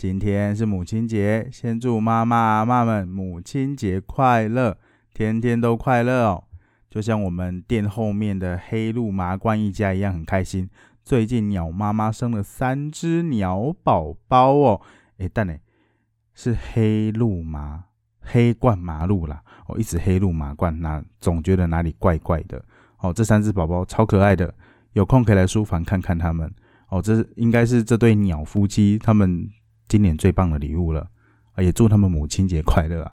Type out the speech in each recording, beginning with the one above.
今天是母亲节，先祝妈妈阿妈们母亲节快乐，天天都快乐哦！就像我们店后面的黑鹿麻冠一家一样，很开心。最近鸟妈妈生了三只鸟宝宝哦，诶，但呢是黑鹿麻黑冠麻鹿啦，哦，一直黑鹿麻冠，那总觉得哪里怪怪的哦。这三只宝宝超可爱的，有空可以来书房看看他们哦。这应该是这对鸟夫妻他们。今年最棒的礼物了，也祝他们母亲节快乐啊！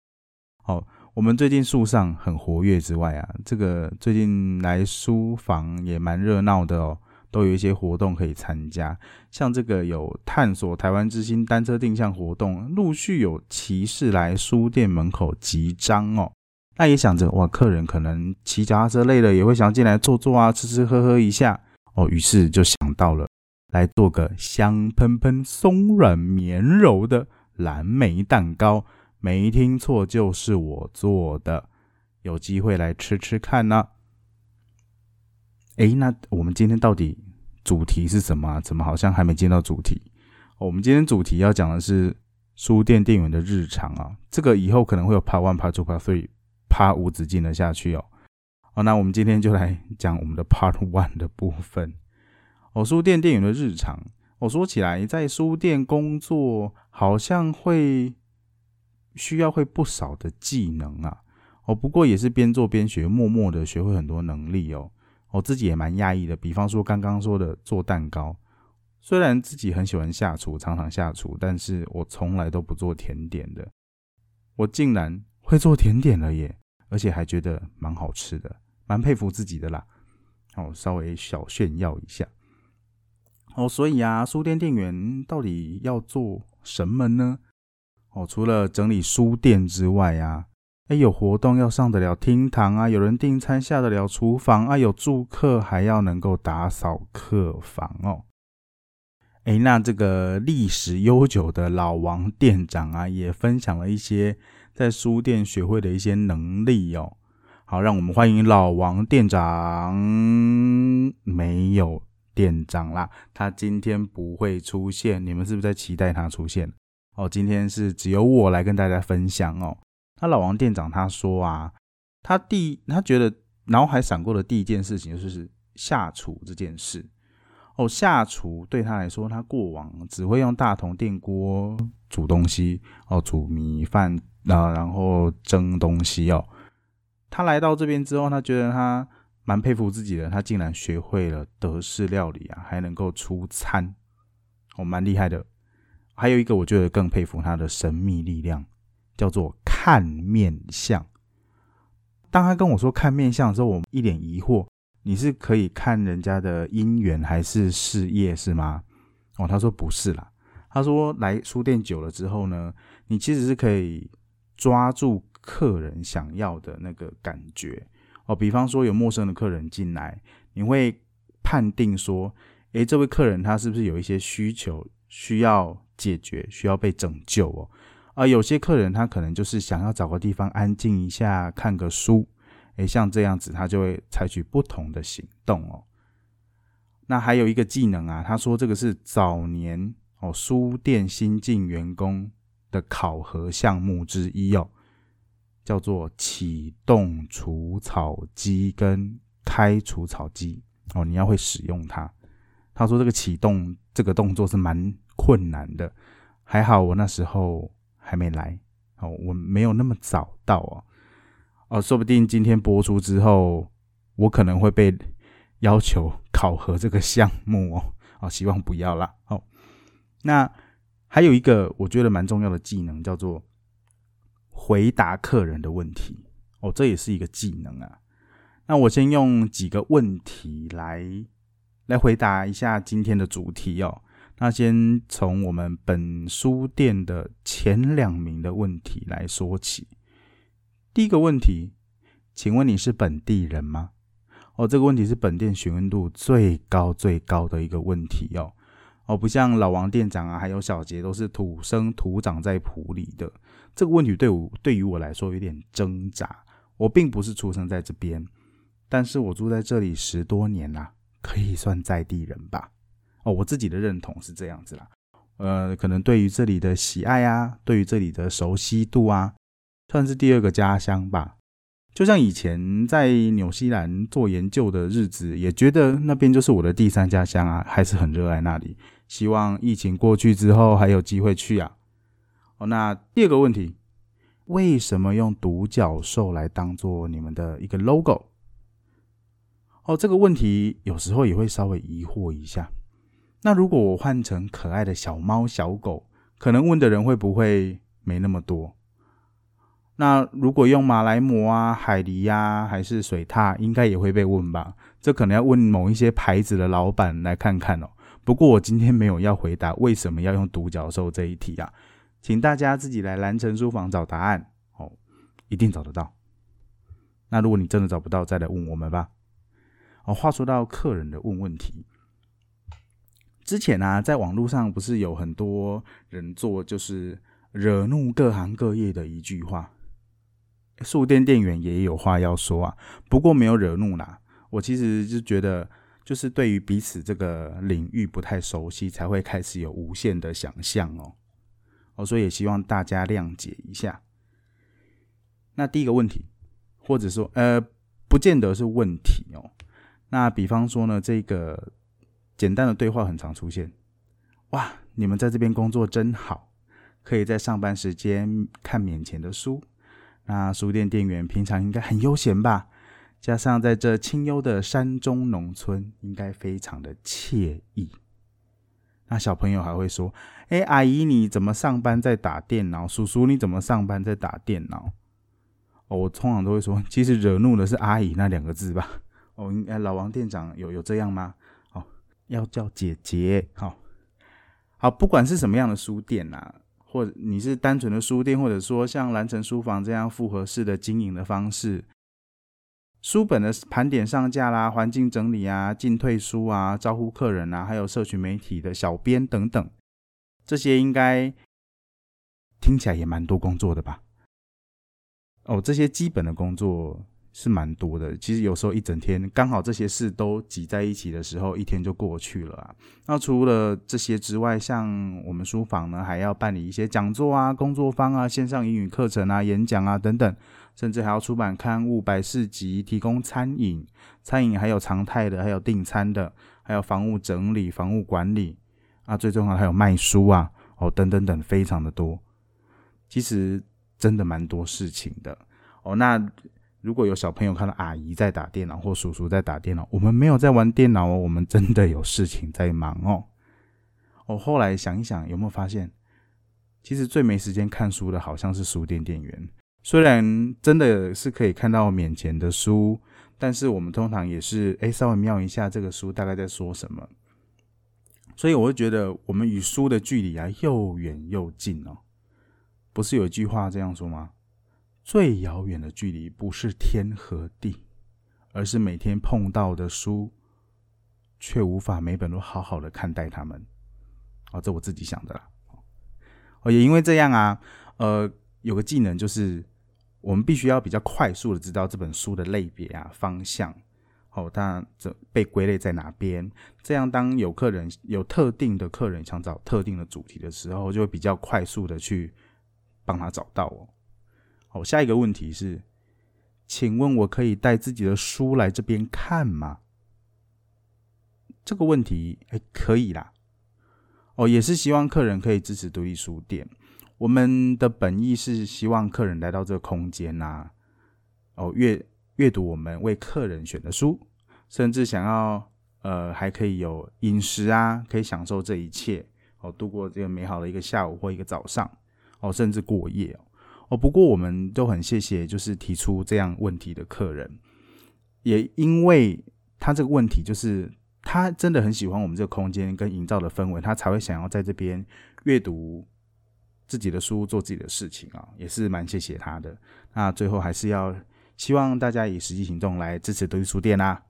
好，我们最近树上很活跃之外啊，这个最近来书房也蛮热闹的哦，都有一些活动可以参加，像这个有探索台湾之星单车定向活动，陆续有骑士来书店门口集章哦。那也想着哇，客人可能骑脚踏车累了，也会想进来坐坐啊，吃吃喝喝一下哦，于是就想到了。来做个香喷喷、松软绵柔的蓝莓蛋糕，没听错，就是我做的。有机会来吃吃看呢。哎，那我们今天到底主题是什么？怎么好像还没进到主题？我们今天主题要讲的是书店店员的日常啊。这个以后可能会有 Part One、Part Two、Part Three、Part 无止境的下去哦。好，那我们今天就来讲我们的 Part One 的部分。哦，书店店员的日常，我说起来，在书店工作好像会需要会不少的技能啊。哦，不过也是边做边学，默默的学会很多能力哦。我自己也蛮讶异的，比方说刚刚说的做蛋糕，虽然自己很喜欢下厨，常常下厨，但是我从来都不做甜点的，我竟然会做甜点了耶，而且还觉得蛮好吃的，蛮佩服自己的啦。哦，稍微小炫耀一下。哦，所以啊，书店店员到底要做什么呢？哦，除了整理书店之外啊，哎，有活动要上得了厅堂啊，有人订餐下得了厨房啊，有住客还要能够打扫客房哦。哎，那这个历史悠久的老王店长啊，也分享了一些在书店学会的一些能力哦。好，让我们欢迎老王店长。没有。店长啦，他今天不会出现，你们是不是在期待他出现？哦，今天是只有我来跟大家分享哦。那老王店长他说啊，他第他觉得脑海闪过的第一件事情就是下厨这件事。哦，下厨对他来说，他过往只会用大铜电锅煮东西，哦，煮米饭啊，然后蒸东西哦。他来到这边之后，他觉得他。蛮佩服自己的，他竟然学会了德式料理啊，还能够出餐，哦，蛮厉害的。还有一个，我觉得更佩服他的神秘力量，叫做看面相。当他跟我说看面相的时候，我一脸疑惑：你是可以看人家的姻缘还是事业是吗？哦，他说不是啦。他说来书店久了之后呢，你其实是可以抓住客人想要的那个感觉。哦，比方说有陌生的客人进来，你会判定说，诶，这位客人他是不是有一些需求需要解决，需要被拯救哦？而，有些客人他可能就是想要找个地方安静一下，看个书，诶，像这样子，他就会采取不同的行动哦。那还有一个技能啊，他说这个是早年哦书店新进员工的考核项目之一哦。叫做启动除草机跟开除草机哦，你要会使用它。他说这个启动这个动作是蛮困难的，还好我那时候还没来哦，我没有那么早到哦哦，说不定今天播出之后，我可能会被要求考核这个项目哦哦，希望不要啦。哦。那还有一个我觉得蛮重要的技能叫做。回答客人的问题哦，这也是一个技能啊。那我先用几个问题来来回答一下今天的主题哦。那先从我们本书店的前两名的问题来说起。第一个问题，请问你是本地人吗？哦，这个问题是本店询问度最高最高的一个问题哦。哦，不像老王店长啊，还有小杰都是土生土长在埔里的。这个问题对我对于我来说有点挣扎。我并不是出生在这边，但是我住在这里十多年啦，可以算在地人吧。哦，我自己的认同是这样子啦。呃，可能对于这里的喜爱啊，对于这里的熟悉度啊，算是第二个家乡吧。就像以前在纽西兰做研究的日子，也觉得那边就是我的第三家乡啊，还是很热爱那里。希望疫情过去之后还有机会去啊。哦，那第二个问题，为什么用独角兽来当做你们的一个 logo？哦，这个问题有时候也会稍微疑惑一下。那如果我换成可爱的小猫小狗，可能问的人会不会没那么多？那如果用马来貘啊、海狸呀，还是水獭，应该也会被问吧？这可能要问某一些牌子的老板来看看哦。不过我今天没有要回答为什么要用独角兽这一题啊，请大家自己来蓝城书房找答案哦，一定找得到。那如果你真的找不到，再来问我们吧。哦，话说到客人的问问题，之前啊，在网络上不是有很多人做，就是惹怒各行各业的一句话，书店店员也有话要说啊，不过没有惹怒啦。我其实就觉得。就是对于彼此这个领域不太熟悉，才会开始有无限的想象哦。哦，所以也希望大家谅解一下。那第一个问题，或者说呃，不见得是问题哦。那比方说呢，这个简单的对话很常出现。哇，你们在这边工作真好，可以在上班时间看免钱的书。那书店店员平常应该很悠闲吧？加上在这清幽的山中农村，应该非常的惬意。那小朋友还会说：“哎，阿姨你怎么上班在打电脑？叔叔你怎么上班在打电脑？”哦，我通常都会说，其实惹怒的是阿姨那两个字吧。哦，应该老王店长有有这样吗？哦，要叫姐姐。好，好，不管是什么样的书店呐，或你是单纯的书店，或者说像蓝城书房这样复合式的经营的方式。书本的盘点上架啦，环境整理啊，进退书啊，招呼客人啊，还有社群媒体的小编等等，这些应该听起来也蛮多工作的吧？哦，这些基本的工作是蛮多的。其实有时候一整天刚好这些事都挤在一起的时候，一天就过去了啊。那除了这些之外，像我们书房呢，还要办理一些讲座啊、工作坊啊、线上英语课程啊、演讲啊等等。甚至还要出版刊物、百事集，提供餐饮，餐饮还有常态的，还有订餐的，还有房屋整理、房屋管理啊，最重要还有卖书啊，哦，等等等，非常的多。其实真的蛮多事情的哦。那如果有小朋友看到阿姨在打电脑或叔叔在打电脑，我们没有在玩电脑哦，我们真的有事情在忙哦。我后来想一想，有没有发现，其实最没时间看书的，好像是书店店员。虽然真的是可以看到面前的书，但是我们通常也是哎稍微瞄一下这个书大概在说什么，所以我会觉得我们与书的距离啊又远又近哦。不是有一句话这样说吗？最遥远的距离不是天和地，而是每天碰到的书，却无法每本都好好的看待它们。哦，这我自己想的啦。哦，也因为这样啊，呃，有个技能就是。我们必须要比较快速的知道这本书的类别啊、方向，哦，它这被归类在哪边？这样当有客人有特定的客人想找特定的主题的时候，就会比较快速的去帮他找到哦。好，下一个问题是，请问我可以带自己的书来这边看吗？这个问题，哎，可以啦。哦，也是希望客人可以支持独立书店。我们的本意是希望客人来到这个空间呐，哦阅阅读我们为客人选的书，甚至想要呃还可以有饮食啊，可以享受这一切哦，度过这个美好的一个下午或一个早上哦，甚至过夜哦。哦，不过我们都很谢谢就是提出这样问题的客人，也因为他这个问题就是他真的很喜欢我们这个空间跟营造的氛围，他才会想要在这边阅读自己的书，做自己的事情啊，也是蛮谢谢他的。那最后还是要希望大家以实际行动来支持独立书店啦。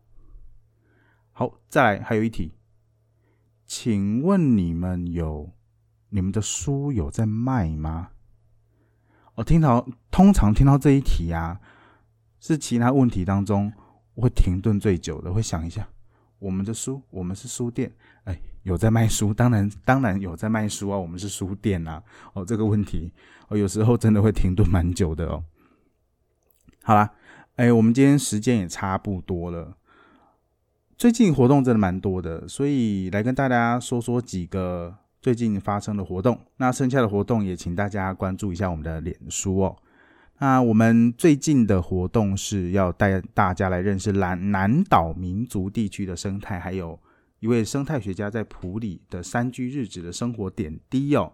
好，再来还有一题，请问你们有你们的书有在卖吗？我听到通常听到这一题啊，是其他问题当中会停顿最久的，会想一下，我们的书，我们是书店，哎，有在卖书，当然当然有在卖书啊，我们是书店啊，哦，这个问题，哦，有时候真的会停顿蛮久的哦。好啦，哎，我们今天时间也差不多了，最近活动真的蛮多的，所以来跟大家说说几个。最近发生的活动，那剩下的活动也请大家关注一下我们的脸书哦。那我们最近的活动是要带大家来认识南南岛民族地区的生态，还有一位生态学家在普里的山居日子的生活点滴哦。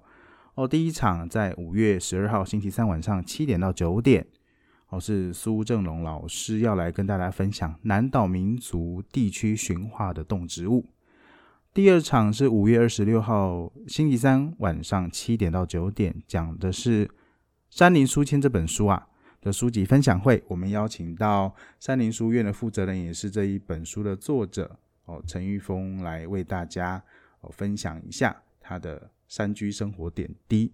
哦，第一场在五月十二号星期三晚上七点到九点，哦是苏正龙老师要来跟大家分享南岛民族地区驯化的动植物。第二场是五月二十六号星期三晚上七点到九点，讲的是《山林书签》这本书啊的书籍分享会。我们邀请到山林书院的负责人，也是这一本书的作者哦，陈玉峰来为大家哦分享一下他的山居生活点滴。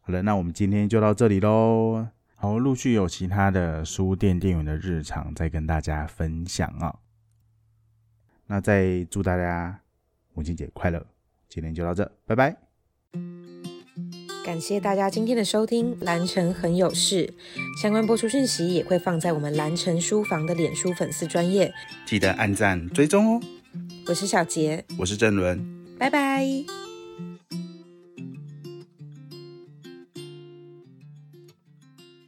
好了，那我们今天就到这里喽。好，陆续有其他的书店店员的日常再跟大家分享啊。那再祝大家母亲节快乐！今天就到这，拜拜。感谢大家今天的收听，蓝城很有事，相关播出讯息也会放在我们蓝城书房的脸书粉丝专业，记得按赞追踪哦。我是小杰，我是郑伦，拜拜。